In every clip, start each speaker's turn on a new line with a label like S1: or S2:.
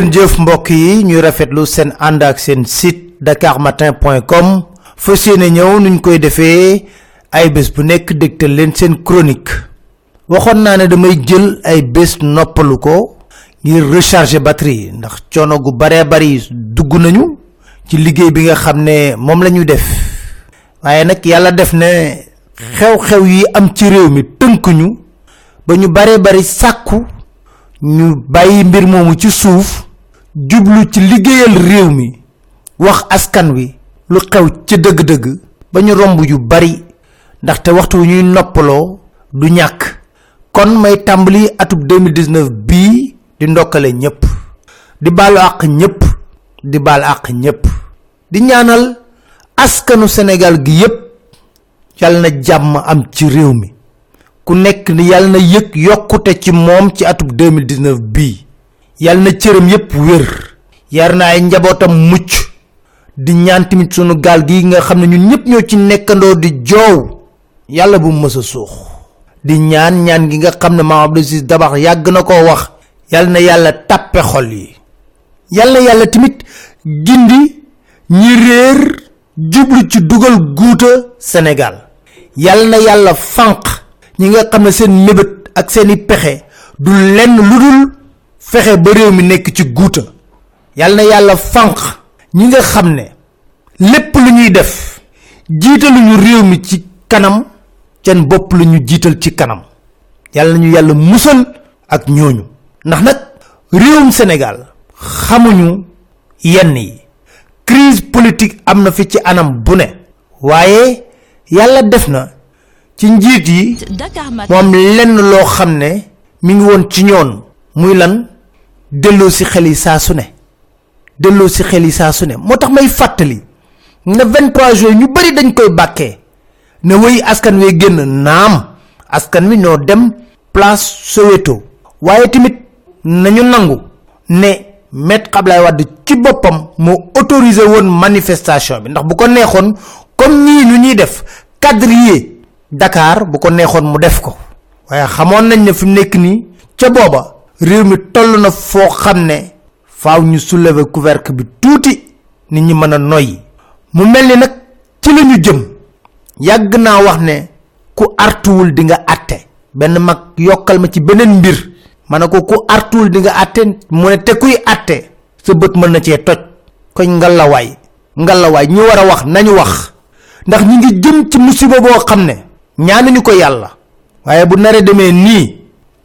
S1: ngeen jëf mbokk yi ñu rafetlu seen ànd ak seen site dakarmatin.com fas yéene ñëw nuñ koy defee ay bés bu nekk dégtal leen seen chronique. Waxoon naa ne damay jël ay bés noppalu ko ngir recharger batterie ndax coono gu baree bari dugg nañu ci liggéey bi nga xam ne moom la ñu def. Waaye nag yàlla def ne xew-xew yi am ci réew mi tënk ñu ba ñu baree bari sàkku ñu bàyyi mbir moomu ci suuf jublu ci liggéeyal réew mi wax askan wi lu xew ci dëgg-dëgg ba ñu yu bari ndaxte waxtu wu ñuy noppaloo du ñàkk. Kon may tàmbali atub 2019 bii di ndokkale ñépp di baalu àq ñépp di baal àq ñépp. Di ñaanal askanu sénégal gi yépp yàlla na jàmm am ci réew mi. Ku nekk ni yàlla na yëg yokkute ci moom ci atub 2019 bii yàlla na cëram yépp wér. Yar na ay njabootam mucc. Di ñaan tamit sunu gaal gi nga xam ne ñun ñëpp ñoo ci nekkandoo di joow. Yàlla bu mës a suux. Di ñaan ñaan gi nga xam ne maam abdou dabax yàgg na koo wax. Yàlla na yàlla tàppe xol yi. Yàlla na yàlla gindi ñi réer jublu ci dugal guuta sénégal. Yàlla na yàlla fànq ñi nga xam ne seen mébét ak seeni pexe du lenn fexe ba réew mi nekk ci guuta. Yàlla na yàlla fànq ñi nga xam ne lépp lu ñuy def jiitaluñu réew mi ci kanam seen bopp la ñu jiital ci kanam. Yàlla nañu yàlla musal ak ñooñu. Ndax nag réewum sénégal xamuñu yenn yi. Crise politique am na fi ci anam bu ne. Waaye yàlla def na ci njiit yi moom lenn loo xam ne mi ngi woon ci ñoon. Muy lan delloo si xel yi saa su ne. delloo si xel yi saa su ne. moo may ne 23 juin ñu bari dañ koy ne askan wee génn naam. askan wi ñoo dem place soweto. waaye tamit nañu nangu ne met xablay wadd ci boppam moo manifestation bi. ndax bu ko comme ñii nu ñuy dakar bu ko neexoon mu def ko. waaye xamoon réew mi toll na foo xam ne faaw ñu soulever couvercle bi tuuti nit ñi mën a noyyi. mu mel ni nag ci la ñu jëm. yàgg naa wax ne ku artuwul di nga atte. benn mag yokkal ma ci beneen mbir. ma ne ko ku artuwul di nga atte mu ne te kuy atte sa bët mën na cee toj. koñ ngalawaay. ngalawaay ñi war a wax nañu wax. ndax ñi ngi jëm ci musiba boo xam ne ñaanuñu ko yàlla. waaye bu nare demee nii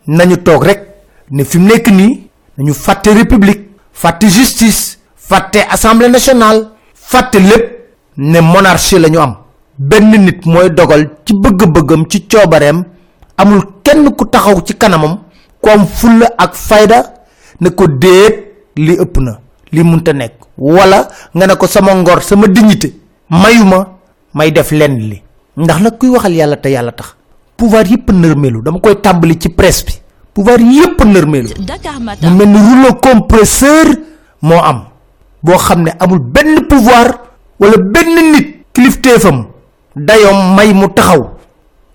S1: nañu toog rek ne fi mu nekk nii fàtte république fàtte justice fàtte assemblée nationale fàtte lépp ne monarchie la ñu am. Benn nit mooy dogal ci bëgg-bëggam ci coobareem amul kenn ku taxaw ci kanamam ku am ak fayda ne ko déet li ëpp na li munta nekk. Wala nga ne ko sama ngor sama dignité mayuma may def lenn li. Ndax nag kuy waxal yàlla te yàlla tax. Pouvoir yépp nërmelu dama koy tàmbali ci presse bi pouvoir yépp nërmelu mu mel ni rouleau compresseur moo am boo xam ne amul benn pouvoir wala benn nit kilifteefam dayom may mu taxaw.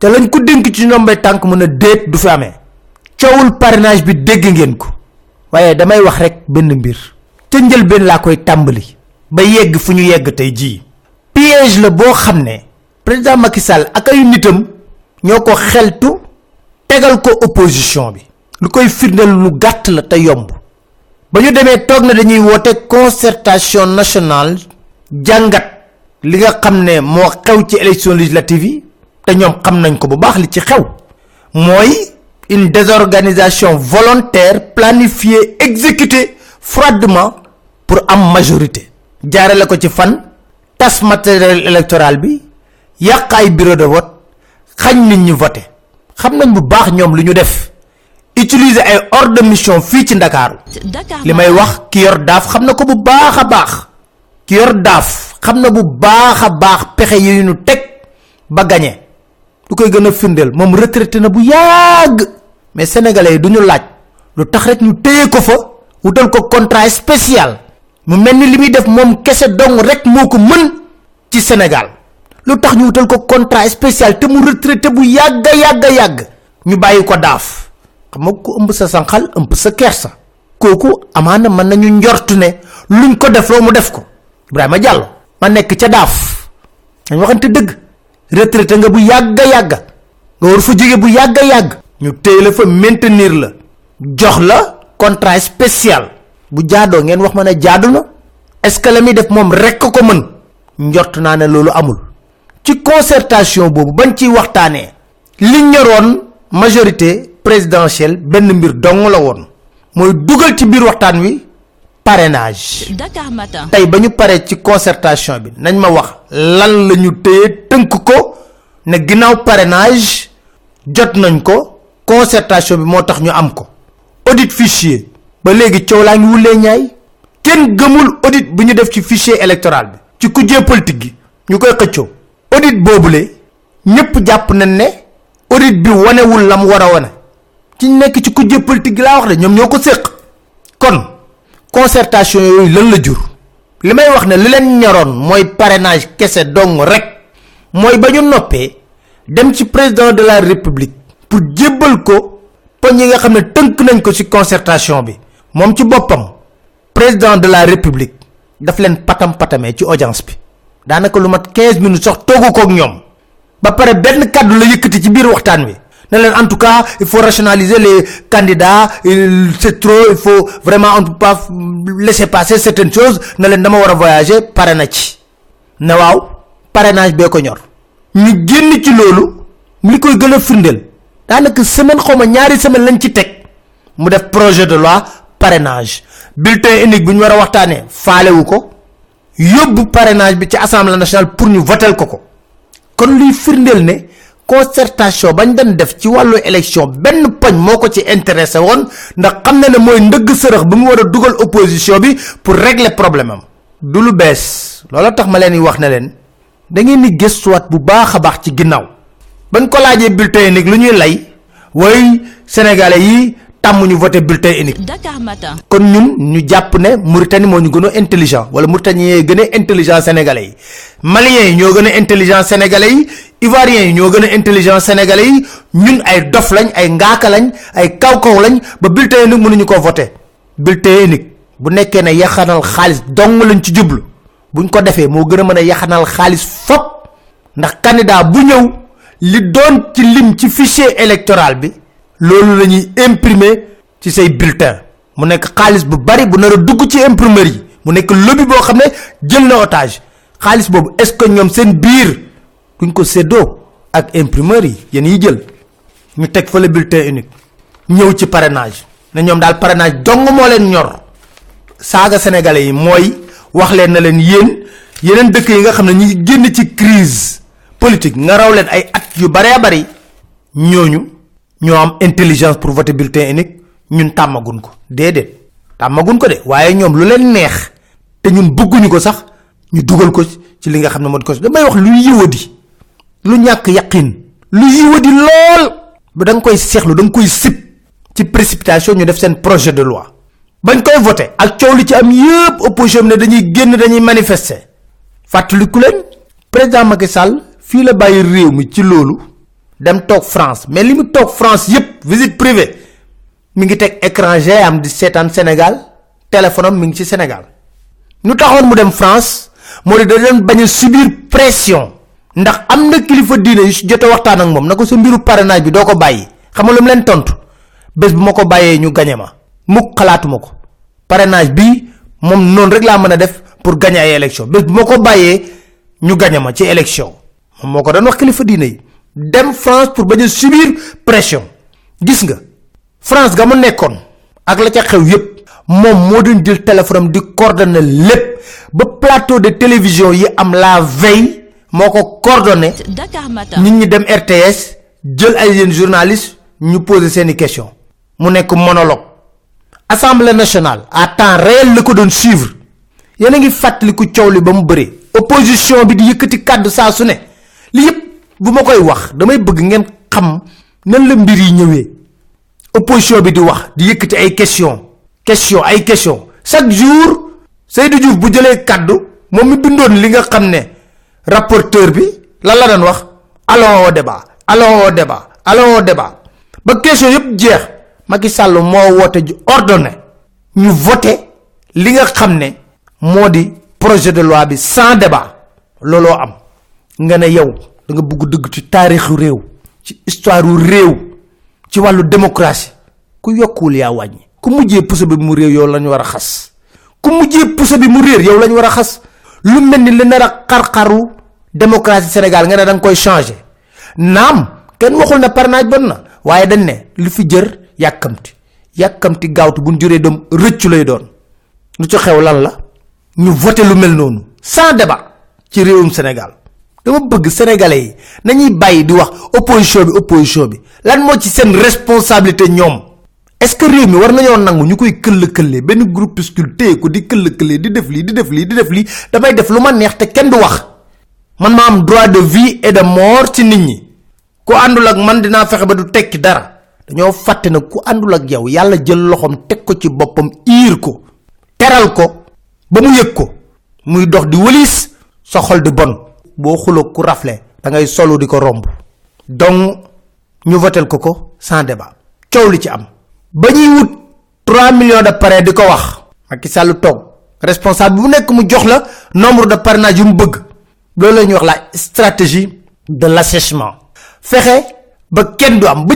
S1: Te lañ ko dénk ci ndombay tànk mën a déet du fi amee. Coowul parrainage bi dégg ngeen ko. Waaye damay wax rek benn mbir. Ca njëlbeen laa koy tàmbali. Ba yegg fu ñu yegg tey jii. Piège la boo xam ne président Macky Sall ak ay nitam ñoo ko xeltu tegal ko opposition bi lu koy firndeel lu gàtt la te yomb. Ba ñu demee toog na dañuy woote concertation nationale jàngat li nga xam ne élection législative yi te ñoom xam nañ ko bu li ci xew. Mooy une désorganisation volontaire planifiée exécutée froidement pour am majorité. Jaarale ko ci fan tas matériel électoral bi yàq ay bureau de vote xañ nit ñi voté xam nañ bu baax utiliser ay ordre de mission fii ci ndakaaru. Li may wax ki yor daaf xam na ko bu baax a baax. Ki yor daaf xam na bu baax a baax pexe yi ñu teg ba gañe lu koy gën a firndeel moom retraité na bu yàgg. Mais sénégalais yi duñu laaj lu tax rek ñu téye ko fa wutal ko contrat spécial. Mu mel ni li muy def moom kese dong rek moo ko mën ci sénégal. Lu tax ñu wutal ko contrat spécial te mu retraité bu yàgga yàgga yàgg ñu bàyyi ko daaf xam ko ëmb sa sanxal ëmb sa kersa. Koku amana man nañu njort ne luñ ko def lo mu def ko. Ibrahima diallo ma nek ca daaf. Dañ waxante deug retraité nga bu yagga yagga nga war fa jóge bu yagga yagg ñu téy la fa maintenir la. Jox la contrat spécial. Bu jaado ngeen wax ma ne na. Est ce que la def mom rek ko mën? Njort naa ne loolu amul. Ci concertation boobu bañ ci waxtaanee li ñoroon majorité présidentielle benn mbir dong la woon. Mooy dugal ci biir waxtaan wi parrainage. Dakar matin. Tey ba ñu paree ci concertation bi nañ ma wax lan la ñu téye tënk ko ne ginnaaw parrainage jot nañ ko concertation bi moo tax ñu am ko. Audit fichier ba léegi coow laa ngi wulee ñaay. Kenn gëmul audit bu ñu def ci fichier électoral bi. Ci kujje politique gi ñu koy xëccoo. Audit boobule ñëpp jàpp nañ ne audit bi wanewul lam war a wane ci nekk ci kujje politique laa wax de ñoom ñoo ko séq. Kon concertation yooyu lan la jur? Li may wax ne li leen ñoroon mooy parrainage kese dong rek. Mooy ba ñu noppee dem ci président de la république pour jébbal ko poñ yi nga xam ne tënk nañ ko ci concertation bi. Moom ci boppam président de la république daf leen patam patamee ci audience bi. Daanaka lu mat 15 minutes sax toogu ko ak ñoom. Ba pare benn kàddu la yëkkati ci biir waxtaan wi en tout cas il faut rationaliser les candidats c'est trop il faut vraiment on pas laisser passer certaines choses. Ne leen dama voyager na parrainage bee ko ñor. Ñu génn ci loolu li koy projet de loi parrainage. Bulletin unique ko. Parrainage bi nationale pour ñu ko ko. Kon ne concertation bañ dañ def ci wàllu élection benn poñ moo ko ci intéressé woon ndax xam na ne mooy ndëgg sërëx bu mu war a dugal opposition bi pour régler problème am. du lu bees. loola tax ma leen wax ne leen da ngeen ni gëstuwaat bu baax a baax ci ginnaaw. bañ ko laajee bulletin unique lu ñuy lay way sénégalais yi tàmm ñu voté bulletin unique. Dakar matin. kon ñun ñu jàpp ne Mauritanie moo ñu gën a intelligent wala Mauritanie yi gën a intelligent sénégalais yi maliens ñoo gën a intelligent sénégalais yi ivoiriens ñoo gën a intelligent sénégalais yi. Ñun ay dof lañ ay ngaaka lañ ay kaw kaw lañ. Ba bulletin unique mënuñu ko voté bulletin unique bu nekkee ne yaxanal xaalis dong lañ ci jublu. Buñ ko defee moo gën a mën a yaxanal xaalis fop. Ndax candidat bu ñëw li doon électoral bi loolu la ñuy imprimer bulletin. Mu nekk xaalis bu bari bu nar a dugg ci yi. Mu nekk lobby xaalis boobu est ce que ñoom seen biir duñ ko séddoo ak imprimeur yi yéen yi jël? Ñu teg fa le bulletin unique ñëw ci parrainage ne ñoom daal parrainage dong moo leen ñor. Saaga sénégalais yi mooy wax leen na leen yéen yeneen dëkk yi nga xam ne ñi génn ci crise politique nga raw leen ay at yu bare bari ñooñu ñoo am intelligence pour voter bulletin unique ñun tàmmagun ko. Déedéet tàmmagun ko de waaye ñoom lu leen neex te ñun bëgguñu ko sax ñu dugal ko ci li nga xam ne ko damay wax lu yiwadi lu ñàkk yaqin lu yiwadi lool. Ba da nga koy seexlu da nga koy sip ci précipitation ñu def seen projet de loi. Bañ koy voté ak coow li ci am yépp opposition ne dañuy génn dañuy manifester. Fàttaliku leen président Macky Sall fii la bàyyi réew mi ci loolu dem toog France. Mais li mu toog France yépp visite privée mi ngi teg écran am di seetaan Sénégal téléphone mi ngi ci Sénégal. Ñu taxoon mu dem France moo di da leen bañ subir pression. ndax am na kilifa diine yu jot a waxtaan ak moom na ko sa mbiru parrainage bi doo ko bàyyi. xam nga lu mu leen tontu? bés bu ma ko bàyyee ñu gañe ma. parrainage bi moom noonu rek laa mën def pour gagner ay élection. bés bu ma ko bàyyee ñu gañe ma ci élection. moom moo ko doon wax kilifa diine dem France pour bañ subir pression. gis nga France ga mu nekkoon ak la ca xew yépp moom moo doon jël téléphone di coordonner lépp ba plateau de télévision yi am la veille moo ko coordonné Dakar matin. Nit ñi dem RTS jël ay yéen journaliste ñu poser seeni question mu nekk monologue. Assemblée nationale à temps réel la ko doon suivre. Yéen a ngi fàttaliku coow li ba mu bëree. Opposition bi di yëkkati kàddu saa su ne. Li yëpp bu ma koy wax damay bëgg ngeen xam nan la mbir yi ñëwee. Opposition bi di wax di yëkkati ay question question ay question. Chaque jour Seydou Diouf bu jëlee kàddu moom mi bindoon li nga xam ne rapporteur bi lan la doon wax? Allons au débat allons au débat allons au débat. Ba question yëpp jeex Macky Sall moo woote ji ordonné ñu voté li nga xam ne moo di projet de loi bi sans débat. Looloo am. Nga ne yow da nga bugg dëgg ci taarixu réew ci histoire réew ci wàllu démocratie ku yokkuwul yaa wàññi ku mujjee puso bi mu réew yow lañ war a xas. Ku mujjee puso bi mu réer yow lañ war a xas. Lu mel ni li nar a xar-xaru démocratie sénégal nga ne da nga koy changé naam kenn waxul na parrainage bon na waaye dañ ne lu fi jër yàkkamti. Yàkkamti gaawtu buñ juree doom rëccu lay doon. Lu ci xew lan la? Ñu voté lu mel noonu. Sans débat ci réewum sénégal. Dama bëgg sénégalais yi nañuy bàyyi di wax opposition bi opposition bi. Lan moo ci seen responsabilité ñoom est ce que réew mi war nañoo nangu ñu koy këll këllee benn groupuscule téye ko di këll këllee di def lii di def lii di def lii damay def lu ma neex te kenn du wax. Man ma am droit de vie et de mort ci nit ñi. Ku àndul ak man dinaa fexe ba du tekki dara. Dañoo fàtte na ku àndul ak yow yàlla jël loxom teg ko ci boppam iir ko teral ko ba mu yëg ko. Muy dox di wëlis sa xol di bon. Boo xulo ku rafle da ngay solo di ko romb. Donc ñu votel ko ko sans débat. Coow ci am ba wut 3 millions de parrain di ko wax. Macky Sall toog. Responsable bu nekk mu jox la nombre de parrainage yu mu bëgg. Loolu la wax la stratégie de l'assèchement. Fexe ba kenn du am.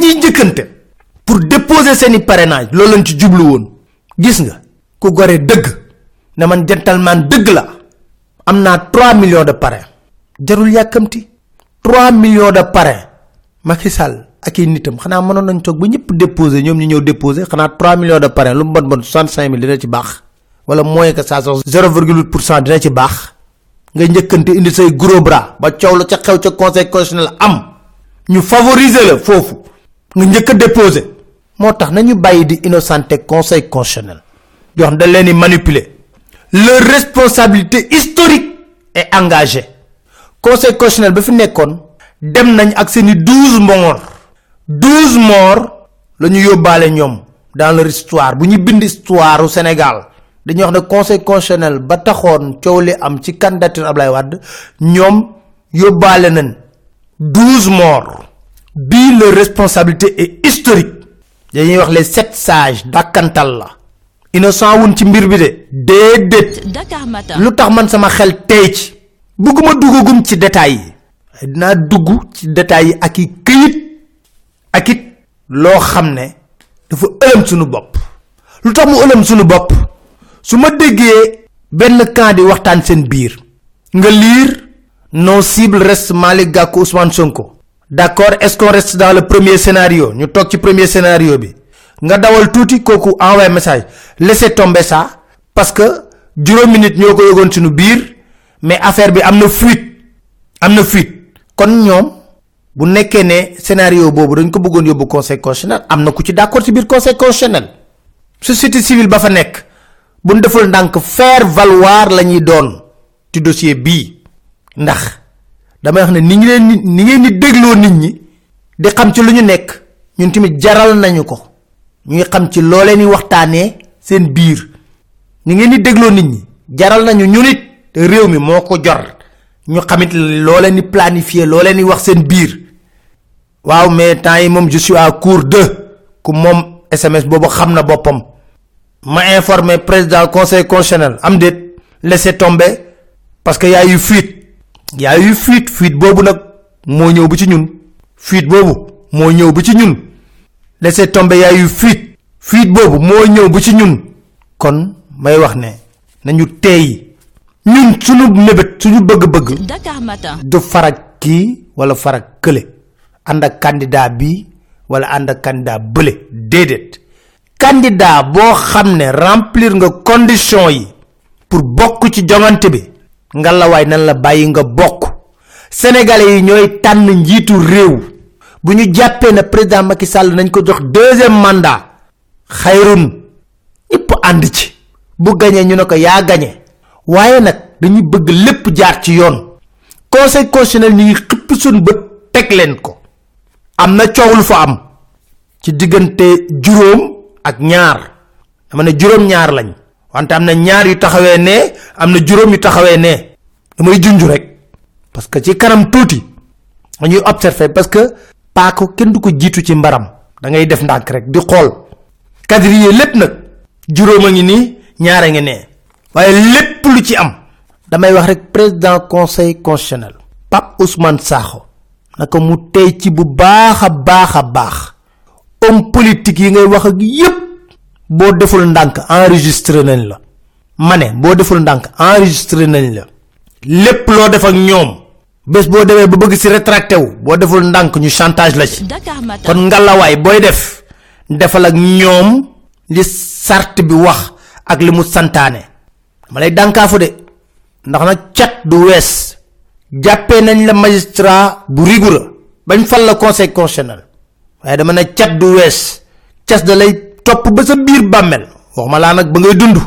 S1: Pour déposer seeni parrainage loolu lañ ci jublu woon. Gis nga ku man gentleman dëgg la am naa 3 millions de parrain jarul yàkkamti. 3 millions de parrain Macky Sall ak i nitam. Xanaa mënoon nañ toog ba ñëpp déposer ñoom ñu ñëw déposer xanaa 3 millions de parrain lu mu bon bon 65 000 dina ci baax. Wala moins que ça sax 0,8 dina ci baax. Nga njëkkante indi say gros bras ba coow la ca xew ca conseil constitutionnel am. Ñu favoriser la foofu. Nga njëkk a déposer. Moo nañu bàyyi di innocenté conseil constitutionnel. Yoo xam dañ leen di manipuler. Leur responsabilité historique est engagée. Conseil constitutionnel ba fi dem nañ ak seeni 12 morts 12 morts la ñu yóbbaale ñoom dans leur histoire. Bu ñu bind histoire au sénégal dañuy wax ne conseil constitutionnel ba taxoon coow li am ci candidature Ablaye Wade ñoom yóbbaale nañ 12 morts. Bii leur responsabilité est historique. Dañuy wax les sept sages dàkkantal la. Innocent wun ci mbir bi de. Déedéet.
S2: Dakar
S1: lu tax man sama xel tey ci. Bëgguma duggagum ci détails yi. Dinaa dugg ci détails yi ak i ak it loo xam ne dafa ëlëm suñu bopp. lu tax mu ëlëm suñu bopp? su ma déggee benn camp di waxtaan seen biir nga lire nos cibles reste Malick Gakou Ousmane Sonko. D'accord est-ce qu'on reste dans le premier scénario? ñu toog ci premier scénario bi. nga dawal tuuti kooku envoyé message. laissez tomber ça parce que juróomi nit ñoo ko yëgoon suñu biir mais affaire bi am na fuite am na fuite. kon ñoom bu nekkee ne scénario boobu dañ ko bëggoon yóbbu conseil constitutionnel am na ku ci d'accord ci biir conseil constitutionnel. Société civile ba fa nekk bu deful ndànk faire valoir la ñuy doon ci dossier bii. Ndax damay wax ne ni ngi leen ni ngeen di dégloo nit ñi di xam ci lu ñu nekk ñun tamit jaral nañu ko. Ñuy xam ci loo leen di waxtaanee seen biir. Ni ngeen di dégloo nit ñi jaral nañu ñu nit réew mi moo ko jor. Ñu xamit loo leen planifier loo leen di wax seen biir waaw mais temps yi moom je suis à court de ku moom sms boobu xam na boppam. Ma informé président conseil constitutionnel. Am déet laisser tomber parce que y a eu fuite. Y a eu fuite fuite boobu nag moo ñëw bu ci ñun. Fuite boobu moo ñëw bu ci ñun. Laisser tomber y a eu fuite. Fuite boobu moo ñëw bu ci ñun. Kon may wax ne nañu teey. Ñun suñu mébét suñu bëgg-bëgg du farag kii wala farag kële ànd ak candidat bi wala ànd ak candidat bële déedéet candidat boo xam remplir nga condition yi pour bokk ci jongante bi. Nga la waay nan la bàyyi nga bokk. Sénégalais yi ñooy tànn njiitu réew. Bu ñu ne président Macky Sall nañ ko jox deuxième mandat xayrun ñëpp ànd ci. Bu gañee ñu ne ko yaa gañe. Waaye nag dañuy bëgg lépp jaar ci yoon. Conseil constitutionnel ngi xëpp ko am na coow lu fa am. Ci diggante juróom ak ñaar. Dama ne juróom ñaar lañ. Wante am na ñaar yu taxawee ne am na juróom yu taxawee ne. Damay junj rek. Parce que ci kanam tuuti dañuy observer parce que paako kenn du ko jiitu ci mbaram. Da ngay def ndànk rek di xool. Quadriller lépp nag juróom a ngi nii ñaara ngi nee waaye lépp lu ci am damay wax rek président conseil constitutionnel Pape Ousmane Sakho naka mu tey ci bu baax a baax homme politique yi ngay wax ak yépp boo deful ndànk enregistré nañ la. Ma ne boo deful ndànk enregistré nañ la. Lépp loo def ak ñoom bés boo demee ba bëgg si rétracté wu boo deful ndànk ñu chantage la ci. Kon ngalawaay booy def defal ak ñoom li sart bi wax ak li mu santaane. Ma lay dànkaafu de ndax nag cat du wees jàppee nañ la magistrat bu rigoureux. Bañ fal la conseil constitutionnel. Waaye dama ne cat du wees. Cas da lay topp ba sa biir bàmmel waxuma laa nag ba ngay dund.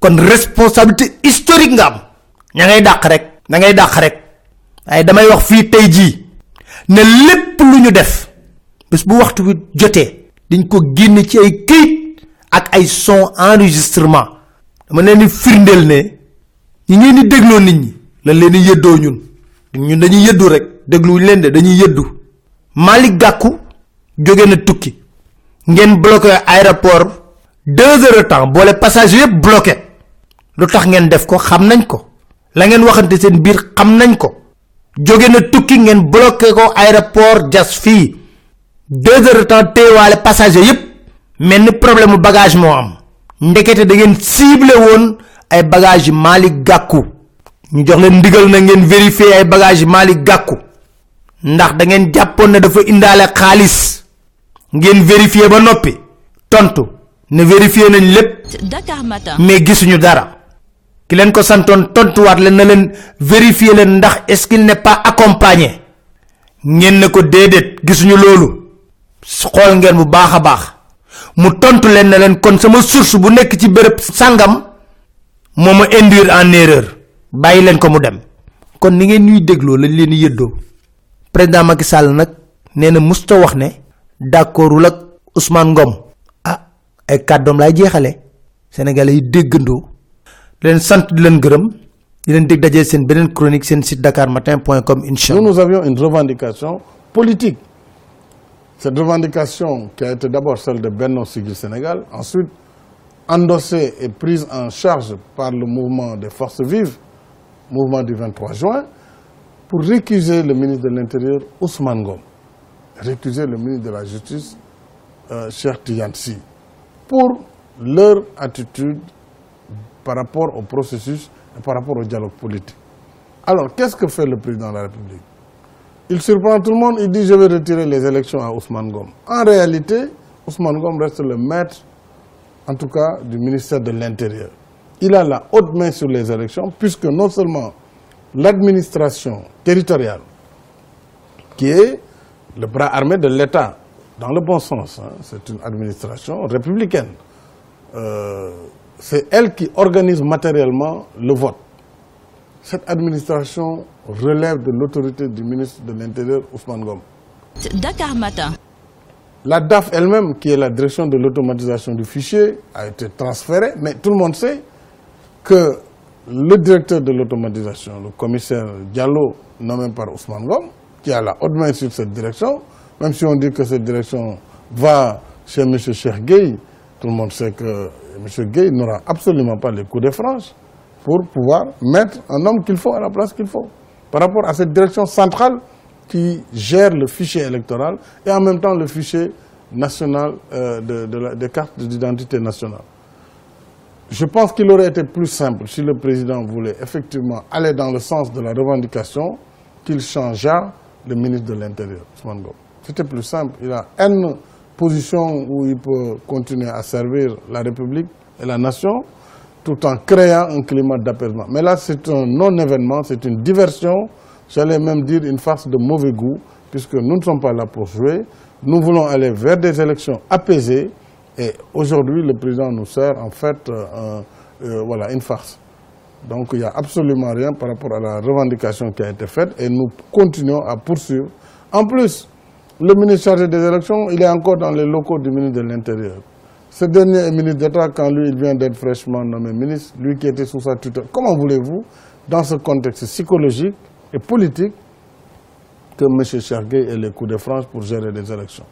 S1: Kon responsabilité historique nga am. Ngay dàq rek da ngay dàq rek. Waaye damay wax fii tey jii ne lépp lu ñu def bés bu waxtu wi jotee dañ ko génn ci ay këyit ak ay son enregistrement. Dama leen di firndeel ne ñi ngeen di dégloo nit ñi lan leen di yëddoo ñun. Ñun dañuy yëddu rek dégluwuñ leen de dañuy yëddu. Malick Gakou jóge na tukki. Ngeen bloqué aéroport deux heures de temps boole passager yëpp bloqué. Lu tax ngeen def ko xam nañ ko. La ngeen waxante seen biir xam nañ ko. Jóge na tukki ngeen bloqué ko aéroport jas fii. Deux heures de temps téewaale passager yëpp mel ni problème bagage moo am. Ndekete da ngeen ciblé woon ay bagage yu Malick Gakou ñu jox leen ndigal na ngeen vérifier ay bagage yu Malick Gakou. Ndax da ngeen jàppoon ne dafa indaale xaalis. Ngeen vérifier ba noppi. Tontu. Ne vérifier nañ lépp. Mais gisuñu dara. Ki leen ko santoon tontuwaat leen na leen vérifier leen ndax est-ce qu'il n'est pas accompagné. Ngeen ne ko déedéet gisuñu loolu. Xool ngeen bu baax a baax. Mu tontu leen na leen kon sama source bu nekk ci béréb sàngam moo ma induire en erreur bàyyi leen ko mu dem. kon ni ngeen ñuy dégloo lañ leen di yëddoo. Président Macky Sall nag nee na musta wax ne d'accordul ak Ousmane Ngom. Ah ay kàddoom laay jeexale. Sénégalais yi déggandoo. Di leen sant di leen gërëm. Di leen dégg dajee seen beneen chronique seen site dakarmatin.com incha
S3: Nous, nous avions une revendication politique. Cette revendication qui a été d'abord celle de Benno Sigil Sénégal, ensuite endossée et prise en charge par le mouvement des forces vives, mouvement du 23 juin, pour récuser le ministre de l'Intérieur Ousmane Gom, récuser le ministre de la Justice euh, Cheikh pour leur attitude par rapport au processus et par rapport au dialogue politique. Alors, qu'est-ce que fait le président de la République? Il surprend tout le monde, il dit je vais retirer les élections à Ousmane Gom. En réalité, Ousmane Gom reste le maître, en tout cas, du ministère de l'Intérieur. Il a la haute main sur les élections, puisque non seulement l'administration territoriale, qui est le bras armé de l'État, dans le bon sens, hein, c'est une administration républicaine. Euh, c'est elle qui organise matériellement le vote. Cette administration relève de l'autorité du ministre de l'Intérieur, Ousmane Gom.
S2: Dakar Matin.
S3: La DAF elle-même, qui est la direction de l'automatisation du fichier, a été transférée, mais tout le monde sait que le directeur de l'automatisation, le commissaire Diallo, nommé par Ousmane Gom, qui a la haute main sur cette direction, même si on dit que cette direction va chez M. Cheikh tout le monde sait que M. Gueye n'aura absolument pas les coups de franche pour pouvoir mettre un homme qu'il faut à la place qu'il faut. Par rapport à cette direction centrale qui gère le fichier électoral et en même temps le fichier national euh, de, des cartes d'identité nationale. Je pense qu'il aurait été plus simple si le président voulait effectivement aller dans le sens de la revendication qu'il changeât le ministre de l'Intérieur. C'était plus simple. Il a une position où il peut continuer à servir la République et la nation tout en créant un climat d'apaisement. Mais là, c'est un non-événement, c'est une diversion, j'allais même dire une farce de mauvais goût, puisque nous ne sommes pas là pour jouer. Nous voulons aller vers des élections apaisées et aujourd'hui, le président nous sert en fait euh, un- euh, voilà, une farce. Donc il n'y a absolument rien par rapport à la revendication qui a été faite et nous continuons à poursuivre. En plus, le ministre chargé des élections, il est encore dans les locaux du ministre de l'Intérieur. Ce dernier est ministre d'État quand lui, il vient d'être fraîchement nommé ministre, lui qui était sous sa tutelle. Comment voulez-vous, dans ce contexte psychologique et politique, que M. Chargé ait les coups de France pour gérer les élections?